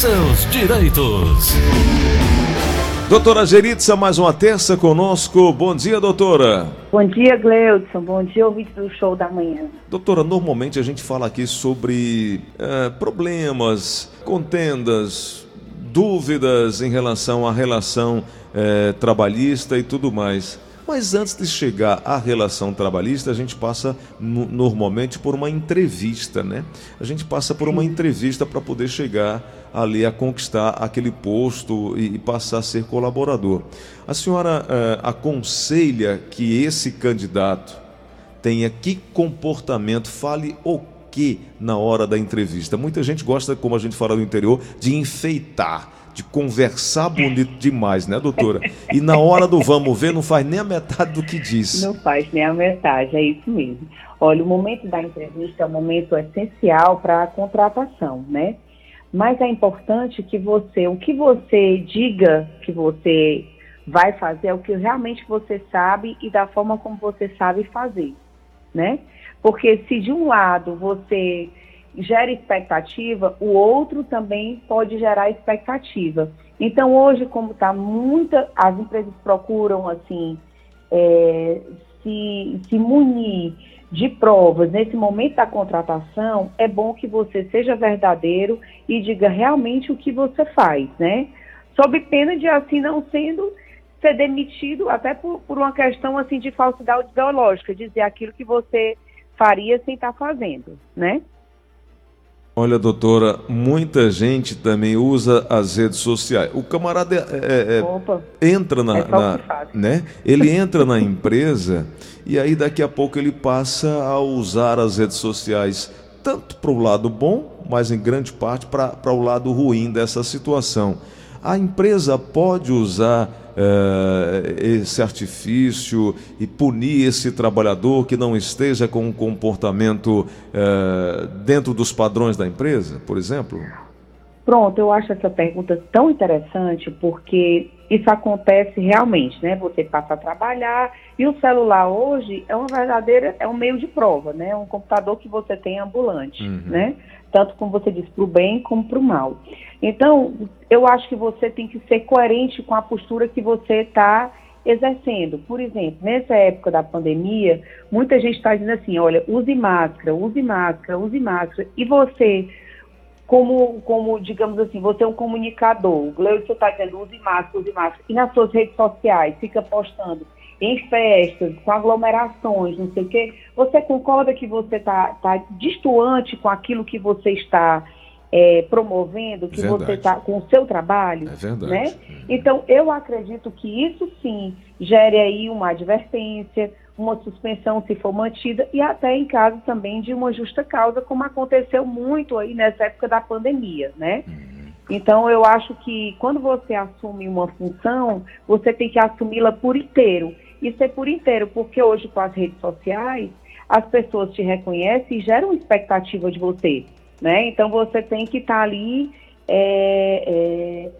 seus direitos. Doutora Geritza, mais uma terça conosco. Bom dia, doutora. Bom dia, Gleudson. Bom dia, ouvinte do show da manhã. Doutora, normalmente a gente fala aqui sobre é, problemas, contendas, dúvidas em relação à relação é, trabalhista e tudo mais. Mas antes de chegar à relação trabalhista, a gente passa normalmente por uma entrevista, né? A gente passa por uma entrevista para poder chegar ali a conquistar aquele posto e, passar a ser colaborador. A senhora eh, aconselha que esse candidato tenha que comportamento, fale o que na hora da entrevista? Muita gente gosta, como a gente fala no interior, de enfeitar de conversar bonito demais, né, doutora? E na hora do vamos ver, não faz nem a metade do que disse. Não faz nem a metade, é isso mesmo. Olha, o momento da entrevista é um momento essencial para a contratação, né? Mas é importante que você, o que você diga que você vai fazer é o que realmente você sabe e da forma como você sabe fazer, né? Porque se de um lado você gera expectativa, o outro também pode gerar expectativa. Então, hoje, como está muita, as empresas procuram, assim, é, se, se munir de provas nesse momento da contratação, é bom que você seja verdadeiro e diga realmente o que você faz, né? Sob pena de, assim, não sendo ser demitido, até por, por uma questão, assim, de falsidade ideológica, dizer aquilo que você faria sem estar tá fazendo, né? Olha, doutora, muita gente também usa as redes sociais. O camarada é, é, é entra na, é na né? Ele entra na empresa e aí daqui a pouco ele passa a usar as redes sociais tanto para o lado bom, mas em grande parte para o lado ruim dessa situação. A empresa pode usar uh, esse artifício e punir esse trabalhador que não esteja com um comportamento uh, dentro dos padrões da empresa, por exemplo? Pronto, eu acho essa pergunta tão interessante porque isso acontece realmente, né? Você passa a trabalhar e o celular hoje é uma verdadeira, é um meio de prova, né? Um computador que você tem ambulante, uhum. né? Tanto como você diz, para o bem como para o mal. Então, eu acho que você tem que ser coerente com a postura que você está exercendo. Por exemplo, nessa época da pandemia, muita gente está dizendo assim, olha, use máscara, use máscara, use máscara. E você, como, como digamos assim, você é um comunicador, o Gleudson está dizendo use máscara, use máscara. E nas suas redes sociais, fica postando em festas, com aglomerações, não sei o quê, você concorda que você está tá distoante com aquilo que você está é, promovendo, que verdade. você está com o seu trabalho. É verdade. Né? Então, eu acredito que isso sim gere aí uma advertência, uma suspensão se for mantida e até em caso também de uma justa causa, como aconteceu muito aí nessa época da pandemia, né? Uhum. Então, eu acho que quando você assume uma função, você tem que assumi-la por inteiro. E ser por inteiro, porque hoje com as redes sociais, as pessoas te reconhecem e geram expectativa de você né? Então você tem que estar tá ali é, é,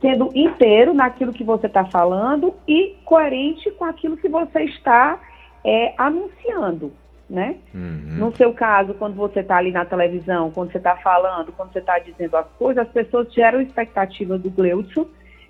sendo inteiro naquilo que você está falando e coerente com aquilo que você está é, anunciando, né? Uhum. No seu caso, quando você está ali na televisão, quando você está falando, quando você está dizendo as coisas, as pessoas geram expectativa do Gleudson,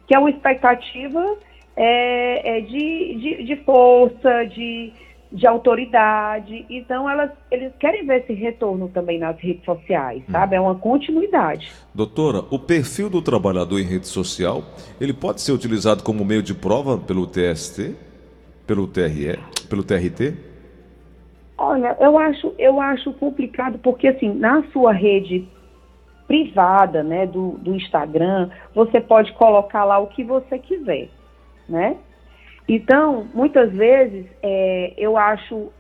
que é uma expectativa é, é de, de, de força, de de autoridade. Então, elas, eles querem ver esse retorno também nas redes sociais, hum. sabe? É uma continuidade. Doutora, o perfil do trabalhador em rede social, ele pode ser utilizado como meio de prova pelo TST, pelo TRE, pelo TRT? Olha, eu acho, eu acho complicado porque, assim, na sua rede privada, né, do, do Instagram, você pode colocar lá o que você quiser, né? Então, muitas vezes, é, eu acho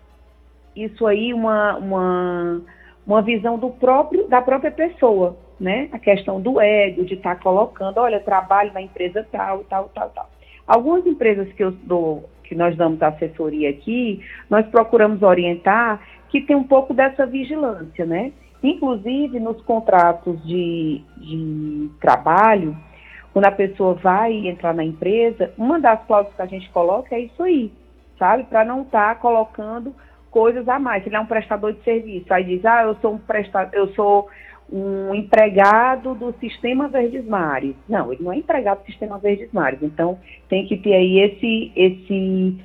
isso aí uma, uma, uma visão do próprio, da própria pessoa, né? A questão do ego, de estar tá colocando, olha, trabalho na empresa tal, tal, tal, tal. Algumas empresas que eu dou, que nós damos assessoria aqui, nós procuramos orientar que tem um pouco dessa vigilância, né? Inclusive nos contratos de, de trabalho, quando a pessoa vai entrar na empresa, uma das cláusulas que a gente coloca é isso aí, sabe? Para não estar tá colocando coisas a mais. Se ele é um prestador de serviço, aí diz, ah, eu sou um prestador, eu sou um empregado do Sistema Verdes Mares. Não, ele não é empregado do Sistema Verdes Mares. Então, tem que ter aí esse, esse,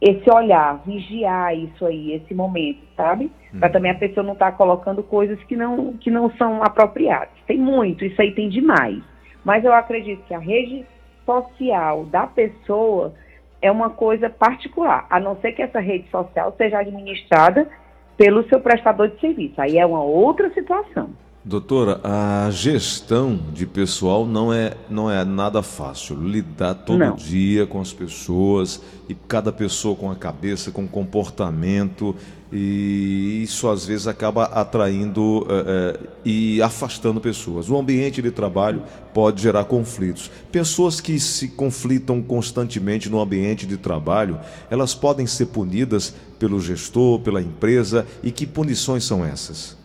esse olhar, vigiar isso aí, esse momento, sabe? Hum. Para também a pessoa não estar tá colocando coisas que não, que não são apropriadas. Tem muito, isso aí tem demais. Mas eu acredito que a rede social da pessoa é uma coisa particular, a não ser que essa rede social seja administrada pelo seu prestador de serviço. Aí é uma outra situação. Doutora, a gestão de pessoal não é, não é nada fácil. Lidar todo não. dia com as pessoas e cada pessoa com a cabeça, com comportamento, e isso às vezes acaba atraindo é, é, e afastando pessoas. O ambiente de trabalho pode gerar conflitos. Pessoas que se conflitam constantemente no ambiente de trabalho, elas podem ser punidas pelo gestor, pela empresa, e que punições são essas?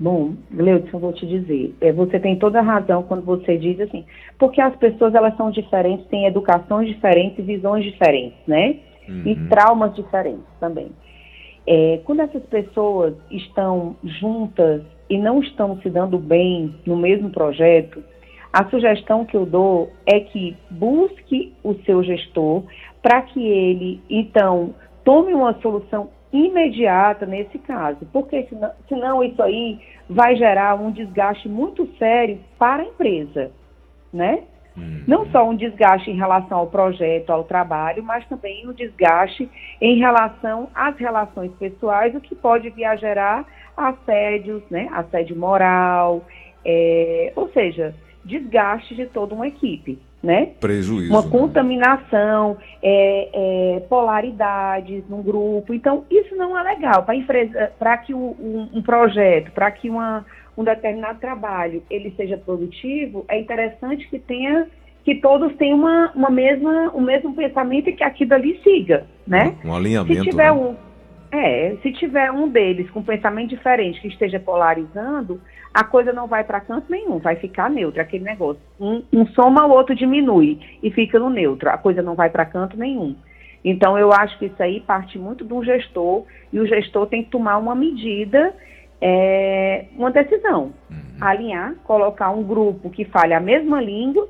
Bom, Gleudson, vou te dizer, é, você tem toda a razão quando você diz assim, porque as pessoas elas são diferentes, têm educações diferentes, visões diferentes, né? Uhum. E traumas diferentes também. É, quando essas pessoas estão juntas e não estão se dando bem no mesmo projeto, a sugestão que eu dou é que busque o seu gestor para que ele, então, tome uma solução imediata nesse caso, porque senão, senão isso aí vai gerar um desgaste muito sério para a empresa, né? Uhum. Não só um desgaste em relação ao projeto, ao trabalho, mas também um desgaste em relação às relações pessoais, o que pode vir a gerar assédios, né? Assédio moral, é, ou seja, desgaste de toda uma equipe né? Prejuízo. Uma né? contaminação, é, é, polaridades num grupo. Então, isso não é legal para que um, um projeto, para que uma, um determinado trabalho ele seja produtivo, é interessante que tenha que todos tenham uma, uma mesma, o mesmo pensamento e que aquilo ali siga, né? Um alinhamento. Se tiver né? um, é, se tiver um deles com pensamento diferente que esteja polarizando, a coisa não vai para canto nenhum, vai ficar neutro, aquele negócio. Um, um soma, o outro diminui e fica no neutro, a coisa não vai para canto nenhum. Então, eu acho que isso aí parte muito do gestor e o gestor tem que tomar uma medida, é, uma decisão. Uhum. Alinhar, colocar um grupo que fale a mesma língua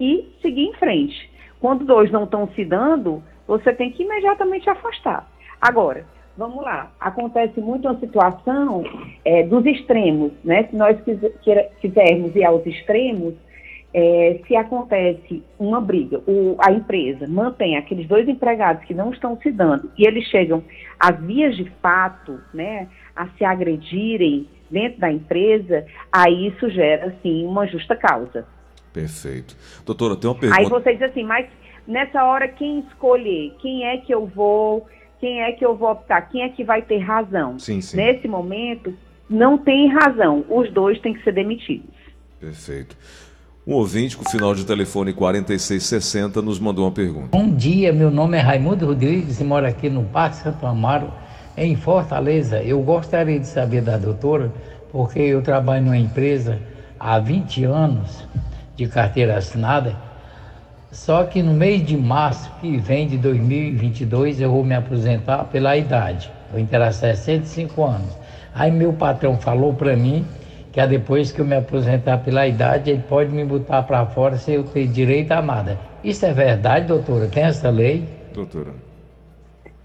e seguir em frente. Quando dois não estão se dando, você tem que imediatamente afastar. Agora, vamos lá, acontece muito uma situação é, dos extremos, né? Se nós quisermos ir aos extremos, é, se acontece uma briga, o, a empresa mantém aqueles dois empregados que não estão se dando e eles chegam às vias de fato, né, a se agredirem dentro da empresa, aí isso gera, sim, uma justa causa. Perfeito. Doutora, tem uma pergunta. Aí você diz assim, mas nessa hora quem escolher? Quem é que eu vou quem é que eu vou optar, quem é que vai ter razão. Sim, sim. Nesse momento, não tem razão, os dois têm que ser demitidos. Perfeito. Um ouvinte com final de telefone 4660 nos mandou uma pergunta. Bom dia, meu nome é Raimundo Rodrigues e moro aqui no Parque Santo Amaro, em Fortaleza. Eu gostaria de saber da doutora, porque eu trabalho numa empresa há 20 anos de carteira assinada só que no mês de março que vem de 2022 eu vou me aposentar pela idade. Vou interar 65 anos. Aí meu patrão falou para mim que depois que eu me aposentar pela idade, ele pode me botar para fora se eu ter direito a nada. Isso é verdade, doutora? Tem essa lei? Doutora.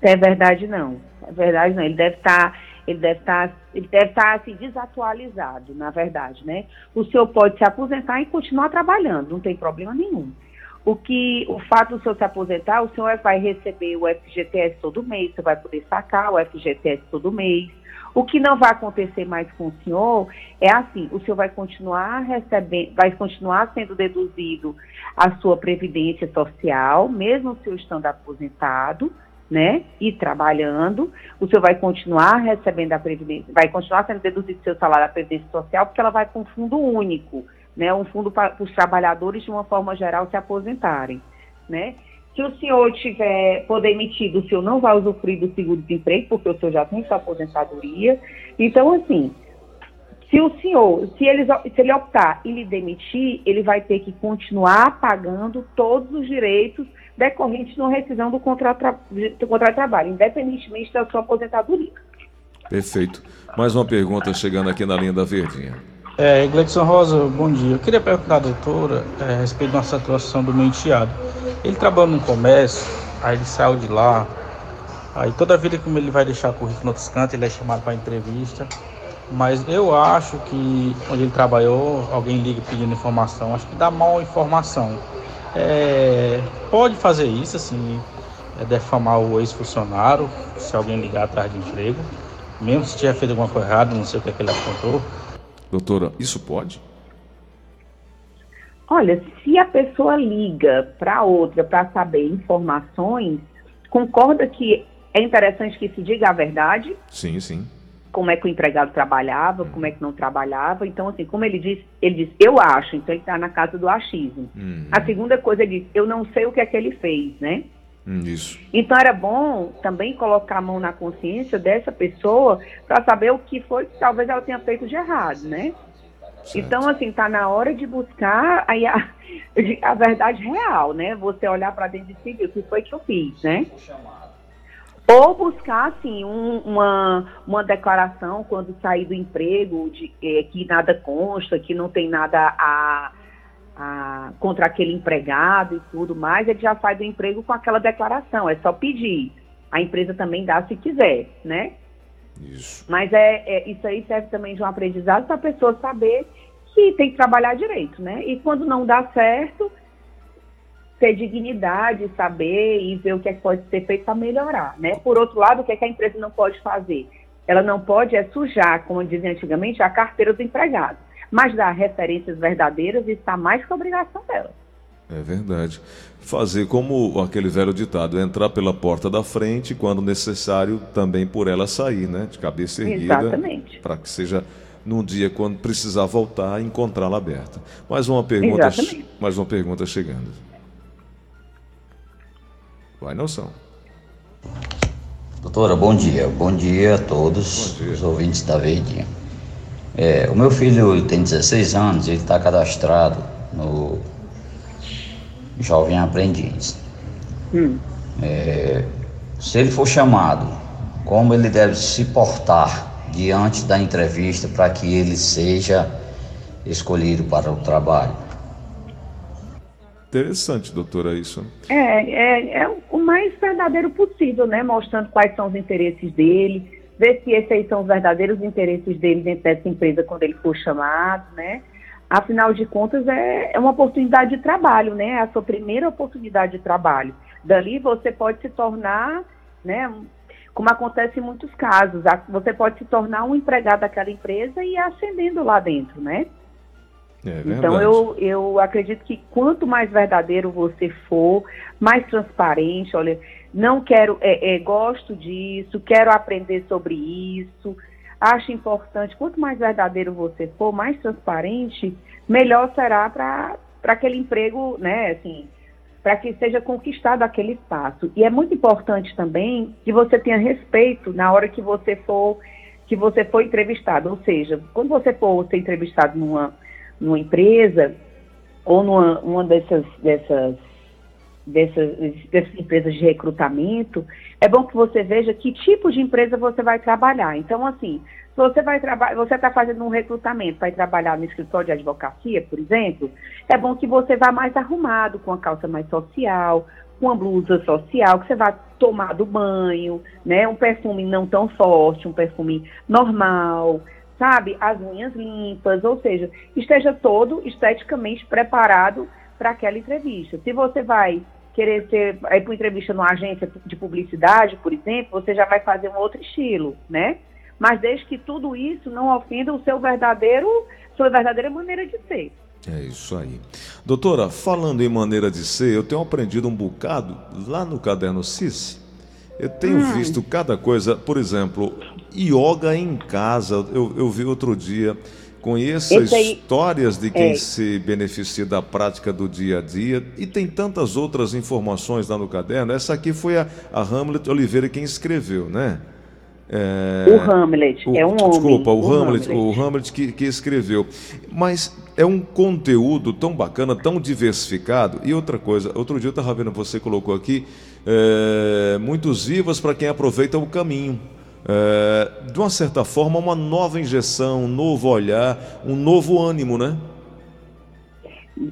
É verdade não. É verdade não. Ele deve estar tá, ele deve estar tá, ele deve estar tá, assim desatualizado, na verdade, né? O senhor pode se aposentar e continuar trabalhando, não tem problema nenhum. O que o fato do senhor se aposentar, o senhor vai receber o FGTS todo mês, você vai poder sacar o FGTS todo mês. O que não vai acontecer mais com o senhor é assim, o senhor vai continuar recebendo, vai continuar sendo deduzido a sua previdência social, mesmo o senhor estando aposentado, né, e trabalhando, o senhor vai continuar recebendo a previdência, vai continuar sendo deduzido seu salário da previdência social, porque ela vai para um fundo único né, um fundo para os trabalhadores, de uma forma geral, se aposentarem. Né? Se o senhor tiver, for demitido, o senhor não vai usufruir do seguro-desemprego, porque o senhor já tem sua aposentadoria. Então, assim, se o senhor, se ele, se ele optar e lhe demitir, ele vai ter que continuar pagando todos os direitos decorrentes na rescisão do contrato, do contrato de trabalho, independentemente da sua aposentadoria. Perfeito. Mais uma pergunta chegando aqui na linha da Verdinha. É, Gleidson Rosa, bom dia. Eu queria perguntar à doutora é, a respeito da situação do meu enteado. Ele trabalha no comércio, aí ele saiu de lá, aí toda vida que ele vai deixar currículo no outros cantos, ele é chamado para entrevista. Mas eu acho que onde ele trabalhou, alguém liga pedindo informação, acho que dá mal informação. É, pode fazer isso, assim, é defamar o ex-funcionário, se alguém ligar atrás de emprego, mesmo se tiver feito alguma coisa errada, não sei o que, é que ele apontou. Doutora, isso pode? Olha, se a pessoa liga para outra para saber informações, concorda que é interessante que se diga a verdade? Sim, sim. Como é que o empregado trabalhava, como é que não trabalhava. Então, assim, como ele diz, ele diz, eu acho, então ele está na casa do achismo. Uhum. A segunda coisa, ele diz, eu não sei o que é que ele fez, né? Isso. Então era bom também colocar a mão na consciência dessa pessoa para saber o que foi que talvez ela tenha feito de errado, né? Certo. Então, assim, tá na hora de buscar aí a, a verdade real, né? Você olhar para dentro de si e o que foi que eu fiz, né? Ou buscar, assim, um, uma, uma declaração quando sair do emprego de é, que nada consta, que não tem nada a, contra aquele empregado e tudo mais, ele já sai do emprego com aquela declaração, é só pedir. A empresa também dá se quiser, né? Isso. Mas é, é isso aí serve também de um aprendizado para a pessoa saber que tem que trabalhar direito, né? E quando não dá certo, ter dignidade, saber e ver o que, é que pode ser feito para melhorar, né? Por outro lado, o que, é que a empresa não pode fazer? Ela não pode é sujar, como dizia antigamente, a carteira do empregado mas dar referências verdadeiras está mais que obrigação dela. É verdade. Fazer como aquele velho ditado, entrar pela porta da frente, quando necessário, também por ela sair, né? De cabeça erguida. Exatamente. Para que seja num dia quando precisar voltar, encontrá-la aberta. Mais uma pergunta, Exatamente. mais uma pergunta chegando. Vai, Nelson. Doutora, bom dia. Bom dia a todos dia. os ouvintes da Verdinha. É, o meu filho tem 16 anos, ele está cadastrado no Jovem Aprendiz. Hum. É, se ele for chamado, como ele deve se portar diante da entrevista para que ele seja escolhido para o trabalho? Interessante, doutora, isso. É, é, é o mais verdadeiro possível, né? Mostrando quais são os interesses dele, ver se esses aí são os verdadeiros interesses dele dentro dessa empresa quando ele for chamado, né? Afinal de contas, é, é uma oportunidade de trabalho, né? É a sua primeira oportunidade de trabalho. Dali você pode se tornar, né? Como acontece em muitos casos, você pode se tornar um empregado daquela empresa e ir ascendendo lá dentro, né? É então eu, eu acredito que quanto mais verdadeiro você for, mais transparente, olha, não quero, é, é, gosto disso, quero aprender sobre isso, acho importante. Quanto mais verdadeiro você for, mais transparente, melhor será para aquele emprego, né? Assim, para que seja conquistado aquele espaço. E é muito importante também que você tenha respeito na hora que você for que você for entrevistado. Ou seja, quando você for ser entrevistado numa, numa empresa ou numa uma dessas, dessas dessas, dessas empresas de recrutamento, é bom que você veja que tipo de empresa você vai trabalhar. Então, assim, se você vai trabalhar, você está fazendo um recrutamento, vai trabalhar no escritório de advocacia, por exemplo, é bom que você vá mais arrumado, com a calça mais social, com a blusa social, que você vá tomar do banho, né? Um perfume não tão forte, um perfume normal, sabe? As unhas limpas, ou seja, esteja todo esteticamente preparado para aquela entrevista. Se você vai querer ser, ir para entrevista numa agência de publicidade, por exemplo, você já vai fazer um outro estilo, né? Mas desde que tudo isso não ofenda o seu verdadeiro, sua verdadeira maneira de ser. É isso aí. Doutora, falando em maneira de ser, eu tenho aprendido um bocado lá no caderno CIS. Eu tenho hum. visto cada coisa, por exemplo, yoga em casa. Eu, eu vi outro dia Conheça aí, histórias de quem é. se beneficia da prática do dia a dia e tem tantas outras informações lá no caderno. Essa aqui foi a, a Hamlet Oliveira quem escreveu, né? É, o Hamlet, o, é um desculpa, homem. o, o Hamlet, Hamlet, o Hamlet que, que escreveu. Mas é um conteúdo tão bacana, tão diversificado. E outra coisa, outro dia eu estava vendo, você colocou aqui, é, muitos vivos para quem aproveita o caminho. É, de uma certa forma, uma nova injeção, um novo olhar, um novo ânimo, né?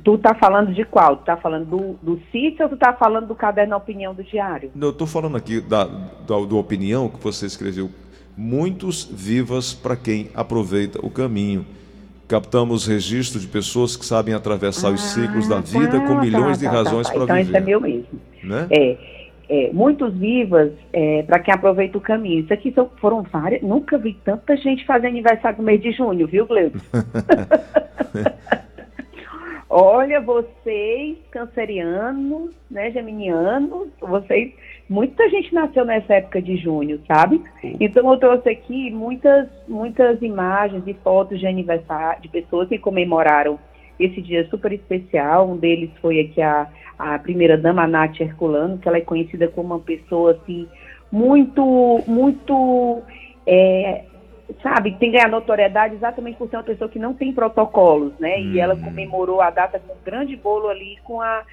Tu tá falando de qual? Tu tá falando do, do CIS ou tu tá falando do caderno Opinião do Diário? Não, eu estou falando aqui da, da, do Opinião que você escreveu. Muitos vivas para quem aproveita o caminho. Captamos registro de pessoas que sabem atravessar os ciclos da vida tá, com milhões tá, de razões tá, para então viver. Então, isso é meu mesmo. Né? É, é, muitos vivas é, para quem aproveita o caminho. Isso aqui são, foram várias. Nunca vi tanta gente fazer aniversário no mês de junho, viu, Gleudson? Olha, vocês, cancerianos, né, geminianos, vocês, muita gente nasceu nessa época de junho, sabe? Então eu trouxe aqui muitas, muitas imagens e fotos de aniversário, de pessoas que comemoraram esse dia super especial. Um deles foi aqui a, a primeira dama, Nath Herculano, que ela é conhecida como uma pessoa, assim, muito, muito... É, sabe, tem ganhar notoriedade exatamente por ser uma pessoa que não tem protocolos, né? Hum. E ela comemorou a data com um grande bolo ali com a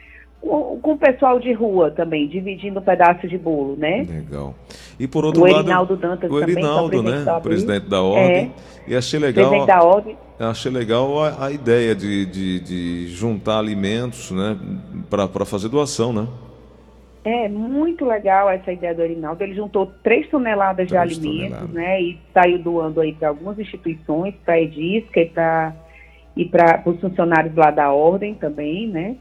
com, com o pessoal de rua também, dividindo um pedaço de bolo, né? Legal. E por outro o lado, Erinaldo Dantas o Erinaldo, também, né, da presidente da ordem. É. E achei legal. Presidente da ordem. Achei legal a, a ideia de, de, de, juntar alimentos, né, para fazer doação, né? É muito legal essa ideia do Erinaldo. Ele juntou 3 toneladas 3 de alimentos, toneladas. né? E saiu doando aí para algumas instituições, para a Edisca e para e para os funcionários lá da ordem também, né?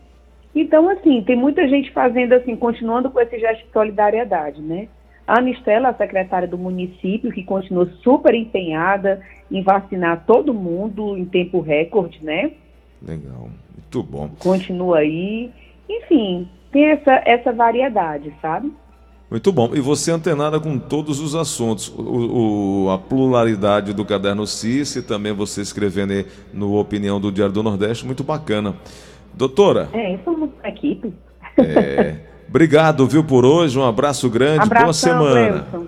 Então, assim, tem muita gente fazendo assim, continuando com esse gesto de solidariedade, né? A Anistela, a secretária do município, que continua super empenhada em vacinar todo mundo em tempo recorde, né? Legal, muito bom. Continua aí. Enfim, tem essa, essa variedade, sabe? Muito bom. E você antenada com todos os assuntos. O, o, a pluralidade do caderno CIS e também você escrevendo no Opinião do Diário do Nordeste, muito bacana. Doutora. É, somos equipe. É, obrigado, viu, por hoje. Um abraço grande. Abração, Boa semana. Wilson.